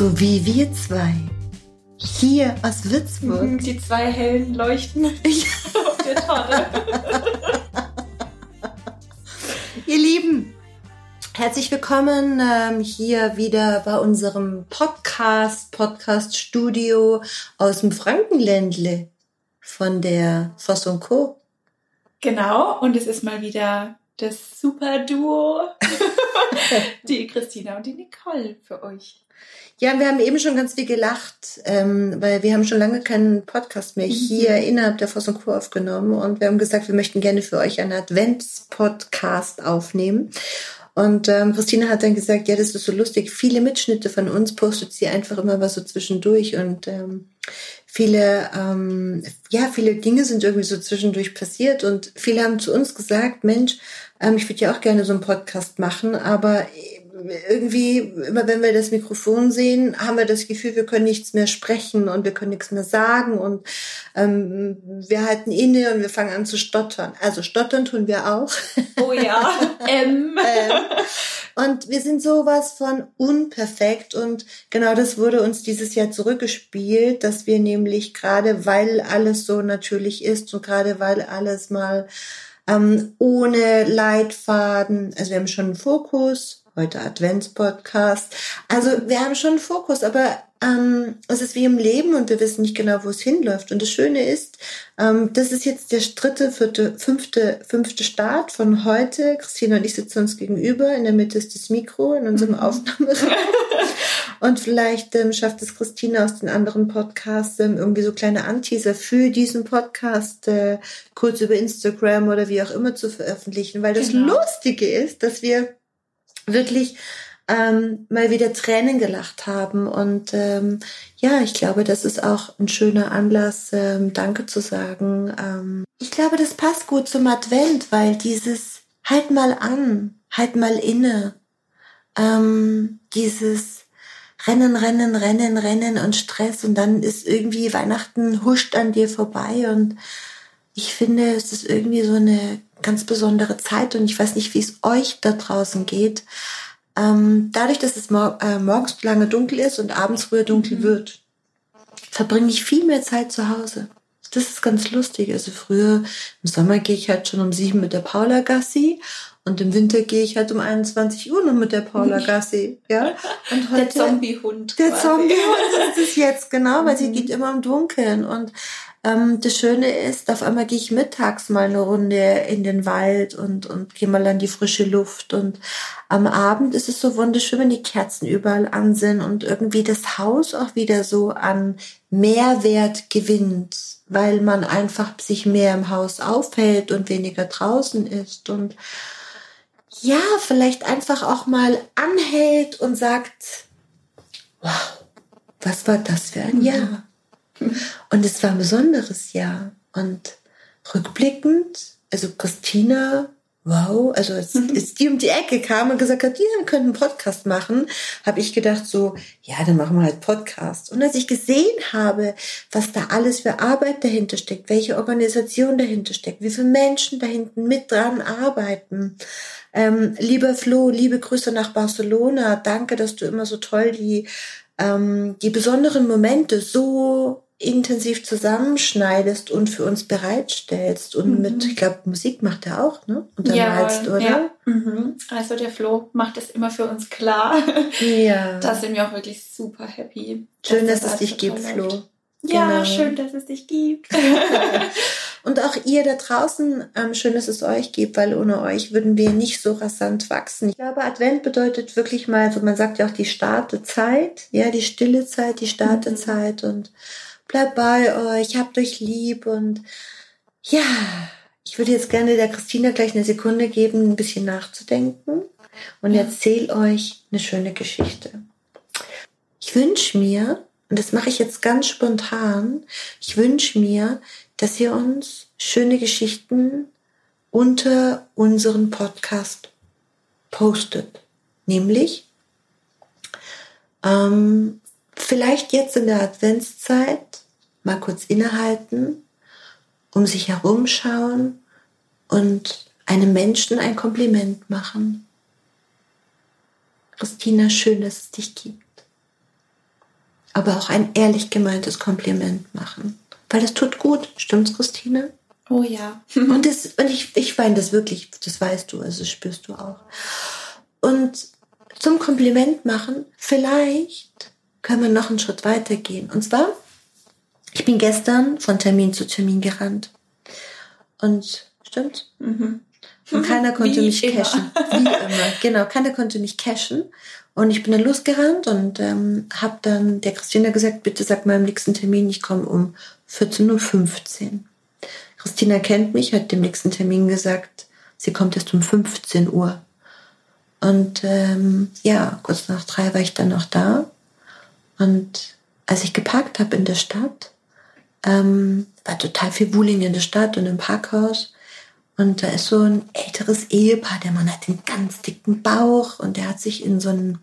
So wie wir zwei. Hier aus Würzburg. Die zwei hellen Leuchten auf der Tonne. Ihr Lieben, herzlich willkommen ähm, hier wieder bei unserem Podcast, Podcast Studio aus dem Frankenländle von der Voss und Co. Genau, und es ist mal wieder das super Duo. die Christina und die Nicole für euch. Ja, wir haben eben schon ganz viel gelacht, ähm, weil wir haben schon lange keinen Podcast mehr hier innerhalb der Voss und Co. aufgenommen und wir haben gesagt, wir möchten gerne für euch einen Advents-Podcast aufnehmen. Und ähm, Christina hat dann gesagt, ja, das ist so lustig. Viele Mitschnitte von uns postet sie einfach immer was so zwischendurch und ähm, viele, ähm, ja, viele Dinge sind irgendwie so zwischendurch passiert und viele haben zu uns gesagt, Mensch, ähm, ich würde ja auch gerne so einen Podcast machen, aber irgendwie, immer wenn wir das Mikrofon sehen, haben wir das Gefühl, wir können nichts mehr sprechen und wir können nichts mehr sagen und ähm, wir halten inne und wir fangen an zu stottern. Also stottern tun wir auch. Oh ja. ähm. Ähm, und wir sind sowas von unperfekt und genau das wurde uns dieses Jahr zurückgespielt, dass wir nämlich gerade, weil alles so natürlich ist und gerade weil alles mal ähm, ohne Leitfaden, also wir haben schon einen Fokus, heute Adventspodcast, also wir haben schon einen Fokus, aber ähm, es ist wie im Leben und wir wissen nicht genau, wo es hinläuft. Und das Schöne ist, ähm, das ist jetzt der dritte, vierte, fünfte, fünfte Start von heute. Christina und ich sitzen uns gegenüber. In der Mitte ist das Mikro in unserem Aufnahmeraum. und vielleicht ähm, schafft es Christina aus den anderen Podcasts ähm, irgendwie so kleine Anteaser für diesen Podcast äh, kurz über Instagram oder wie auch immer zu veröffentlichen. Weil das Genau. Lustige ist, dass wir wirklich ähm, mal wieder Tränen gelacht haben. Und ähm, ja, ich glaube, das ist auch ein schöner Anlass, ähm, Danke zu sagen. Ähm, ich glaube, das passt gut zum Advent, weil dieses halt mal an, halt mal inne, ähm, dieses Rennen, Rennen, Rennen, Rennen und Stress und dann ist irgendwie Weihnachten huscht an dir vorbei und ich finde, es ist irgendwie so eine ganz besondere Zeit und ich weiß nicht, wie es euch da draußen geht. Ähm, dadurch, dass es mor äh, morgens lange dunkel ist und abends früher dunkel wird, verbringe ich viel mehr Zeit zu Hause. Das ist ganz lustig. Also früher im Sommer gehe ich halt schon um sieben mit der Paula Gassi und im Winter gehe ich halt um 21 Uhr noch mit der Paula Gassi. Ja? Und Der Zombiehund. der quasi. Zombie ist es jetzt, genau, weil sie geht immer im Dunkeln. Und ähm, das Schöne ist, auf einmal gehe ich mittags mal eine Runde in den Wald und, und gehe mal an die frische Luft. Und am Abend ist es so wunderschön, wenn die Kerzen überall an sind und irgendwie das Haus auch wieder so an Mehrwert gewinnt, weil man einfach sich mehr im Haus aufhält und weniger draußen ist. Und ja, vielleicht einfach auch mal anhält und sagt, wow, was war das für ein Jahr? Und es war ein besonderes Jahr. Und rückblickend, also Christina, wow, also als, als die um die Ecke kam und gesagt hat, wir können einen Podcast machen, habe ich gedacht so, ja, dann machen wir halt Podcast. Und als ich gesehen habe, was da alles für Arbeit dahinter steckt, welche Organisation dahinter steckt, wie viele Menschen da hinten mit dran arbeiten, ähm, lieber Flo, liebe Grüße nach Barcelona. Danke, dass du immer so toll die, ähm, die besonderen Momente so intensiv zusammenschneidest und für uns bereitstellst. Und mit, ich glaube, Musik macht er auch, ne? Und dann malst, oder? Ja. Mhm. Also der Flo macht es immer für uns klar. Ja. Da sind wir auch wirklich super happy. Schön, dass das es dich gibt, Flo. läuft. Ja, Genau. schön, dass es dich gibt. Und auch ihr da draußen, ähm, schön, dass es euch gibt, weil ohne euch würden wir nicht so rasant wachsen. Ich glaube, Advent bedeutet wirklich mal, so man sagt ja auch die Startezeit, ja, die stille Zeit, die Startezeit und bleibt bei euch, habt euch lieb und ja, ich würde jetzt gerne der Christina gleich eine Sekunde geben, ein bisschen nachzudenken und erzähl euch eine schöne Geschichte. Ich wünsche mir, und das mache ich jetzt ganz spontan, ich wünsche mir, dass ihr uns schöne Geschichten unter unseren Podcast postet. Nämlich ähm, vielleicht jetzt in der Adventszeit mal kurz innehalten, um sich herumschauen und einem Menschen ein Kompliment machen. Christina, schön, dass es dich gibt. Aber auch ein ehrlich gemeintes Kompliment machen. Weil das tut gut, stimmt's, Christina? Oh ja. und das, und ich, ich meine das wirklich, das weißt du, also das spürst du auch. Und zum Kompliment machen, vielleicht können wir noch einen Schritt weiter gehen. Und zwar, ich bin gestern von Termin zu Termin gerannt. Und stimmt? Mhm. Und keiner konnte Wie mich immer. cashen. Wie immer. Genau, keiner konnte mich cashen. Und ich bin dann losgerannt und ähm, habe dann der Christina gesagt, bitte sag mal im nächsten Termin, ich komme um 14.15 Uhr. Christina kennt mich, hat dem nächsten Termin gesagt, sie kommt erst um 15 Uhr. Und ähm, ja, kurz nach drei war ich dann noch da. Und als ich geparkt habe in der Stadt, ähm, war total viel Wuling in der Stadt und im Parkhaus. Und da ist so ein älteres Ehepaar, der Mann hat einen ganz dicken Bauch und der hat sich in so ein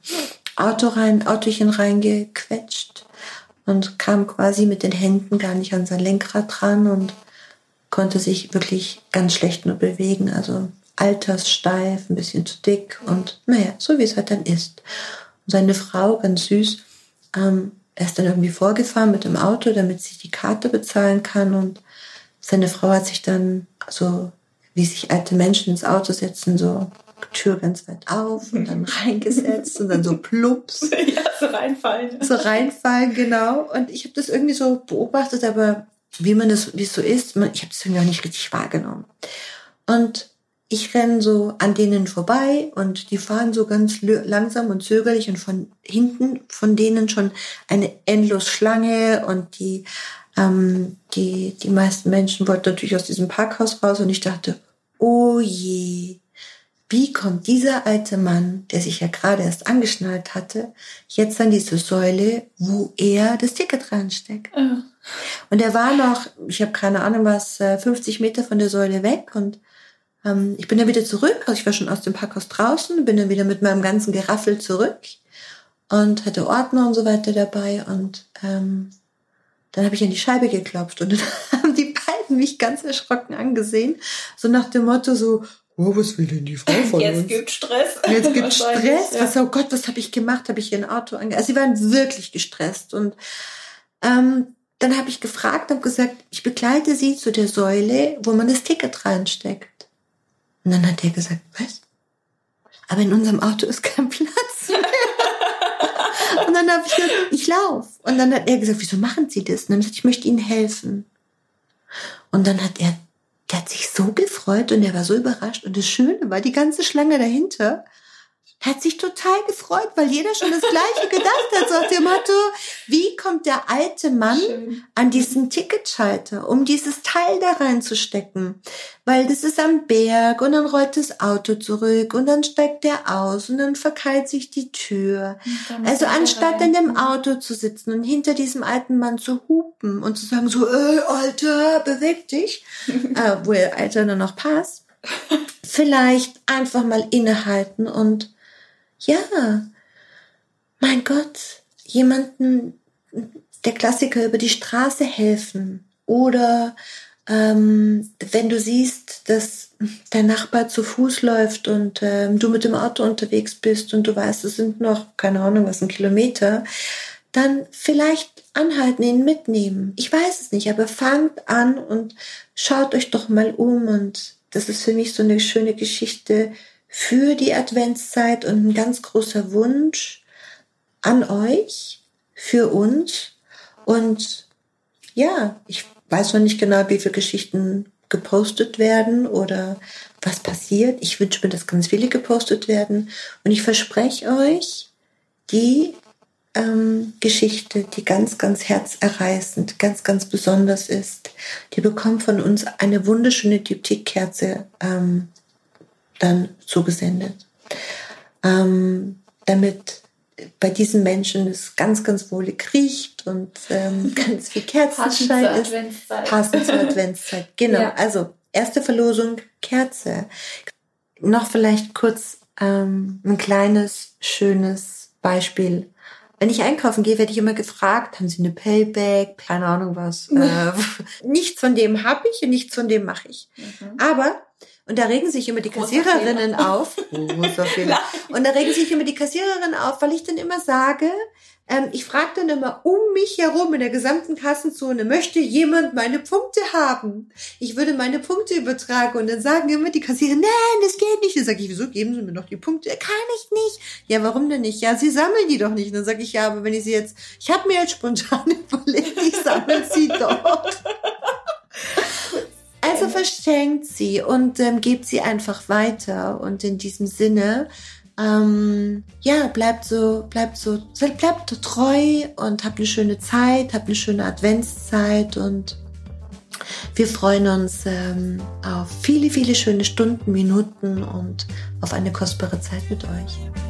Auto rein, Autochen reingequetscht und kam quasi mit den Händen gar nicht an sein Lenkrad dran und konnte sich wirklich ganz schlecht nur bewegen. Also alterssteif, ein bisschen zu dick und naja, so wie es halt dann ist. Und seine Frau, ganz süß, ähm, er ist dann irgendwie vorgefahren mit dem Auto, damit sie die Karte bezahlen kann und seine Frau hat sich dann so, wie sich alte Menschen ins Auto setzen, so Tür ganz weit auf und dann reingesetzt und dann so plups. ja, so reinfallen. So reinfallen, genau. Und ich habe das irgendwie so beobachtet, aber wie man das, wie es so ist, man, ich habe das irgendwie auch nicht richtig wahrgenommen. Und ich renne so an denen vorbei und die fahren so ganz langsam und zögerlich und von hinten von denen schon eine endlos Schlange und die, ähm, die, die meisten Menschen wollten natürlich aus diesem Parkhaus raus und ich dachte, oh je, wie kommt dieser alte Mann, der sich ja gerade erst angeschnallt hatte, jetzt an diese Säule, wo er das Ticket reinsteckt? Ja. Und er war noch, ich habe keine Ahnung was, äh, 50 Meter von der Säule weg und ähm, ich bin dann wieder zurück, also ich war schon aus dem Parkhaus draußen, bin dann wieder mit meinem ganzen Geraffel zurück und hatte Ordner und so weiter dabei und ähm, dann habe ich an die Scheibe geklopft und dann haben die beiden mich ganz erschrocken angesehen, so nach dem Motto so, oh, was will denn die Frau von Jetzt uns? gibt Stress. Jetzt gibt Stress. ja. Was, oh Gott, was habe ich gemacht? Habe ich ihr ein Auto ange... Also sie waren wirklich gestresst. Und ähm, dann habe ich gefragt und gesagt, ich begleite sie zu der Säule, wo man das Ticket reinsteckt. Und dann hat er gesagt, was? Aber in unserem Auto ist kein Platz mehr. und dann habe ich gesagt, ich lauf. Und dann hat er gesagt, wieso machen Sie das? Und dann habe ich gesagt, ich möchte Ihnen helfen. Und dann hat er, der hat sich so gefreut und er war so überrascht. Und das Schöne war, die ganze Schlange dahinter hat sich total gefreut, weil jeder schon das Gleiche gedacht hat. So nach dem Motto, wie kommt der alte Mann Schön. an diesen Ticketschalter, um dieses Teil da reinzustecken? Weil das ist am Berg und dann rollt das Auto zurück und dann steigt der aus und dann verkeilt sich die Tür. Also anstatt rein. in dem Auto zu sitzen und hinter diesem alten Mann zu hupen und zu sagen so, ey, Alter, beweg dich, äh, wo er Alter nur noch passt, vielleicht einfach mal innehalten und ja, mein Gott, jemanden, der Klassiker über die Straße helfen oder ähm, wenn du siehst, dass dein Nachbar zu Fuß läuft und ähm, du mit dem Auto unterwegs bist und du weißt, es sind noch, keine Ahnung, was, ein Kilometer, dann vielleicht anhalten, ihn mitnehmen. Ich weiß es nicht, aber fangt an und schaut euch doch mal um und das ist für mich so eine schöne Geschichte für die Adventszeit und ein ganz großer Wunsch an euch, für uns und ja, ich weiß noch nicht genau, wie viele Geschichten gepostet werden oder was passiert. Ich wünsche mir, dass ganz viele gepostet werden. Und ich verspreche euch, die ähm, Geschichte, die ganz, ganz herzerreißend, ganz, ganz besonders ist, die bekommt von uns eine wunderschöne Diptychkerze ähm, dann zugesendet. Ähm, damit bei diesen Menschen es ganz, ganz wohlig riecht und ähm, ganz viel Kerzenschein ist. Passend zur Adventszeit. Genau. Ja. Also erste Verlosung Kerze. Noch vielleicht kurz ähm, ein kleines, schönes Beispiel. Wenn ich einkaufen gehe, werde ich immer gefragt, haben Sie eine Payback, keine Ahnung was. äh, nichts von dem habe ich und nichts von dem mache ich. Mhm. Aber und da regen sich immer die Kassiererinnen auf. Und da regen sich immer die Kassiererinnen auf, weil ich dann immer sage, ähm, ich frage dann immer um mich herum in der gesamten Kassenzone, möchte jemand meine Punkte haben? Ich würde meine Punkte übertragen und dann sagen immer die Kassierer, nein, das geht nicht. Dann sage ich, wieso geben Sie mir noch die Punkte? Kann ich nicht. Ja, warum denn nicht? Ja, Sie sammeln die doch nicht. Und dann sage ich, ja, aber wenn ich sie jetzt, ich habe mir jetzt spontan überlegt, ich sammle sie doch. Also verschenkt sie und ähm, gebt sie einfach weiter. Und in diesem Sinne, ähm, ja, bleibt so, bleibt so, bleibt treu und habt eine schöne Zeit, habt eine schöne Adventszeit und wir freuen uns ähm, auf viele, viele schöne Stunden, Minuten und auf eine kostbare Zeit mit euch.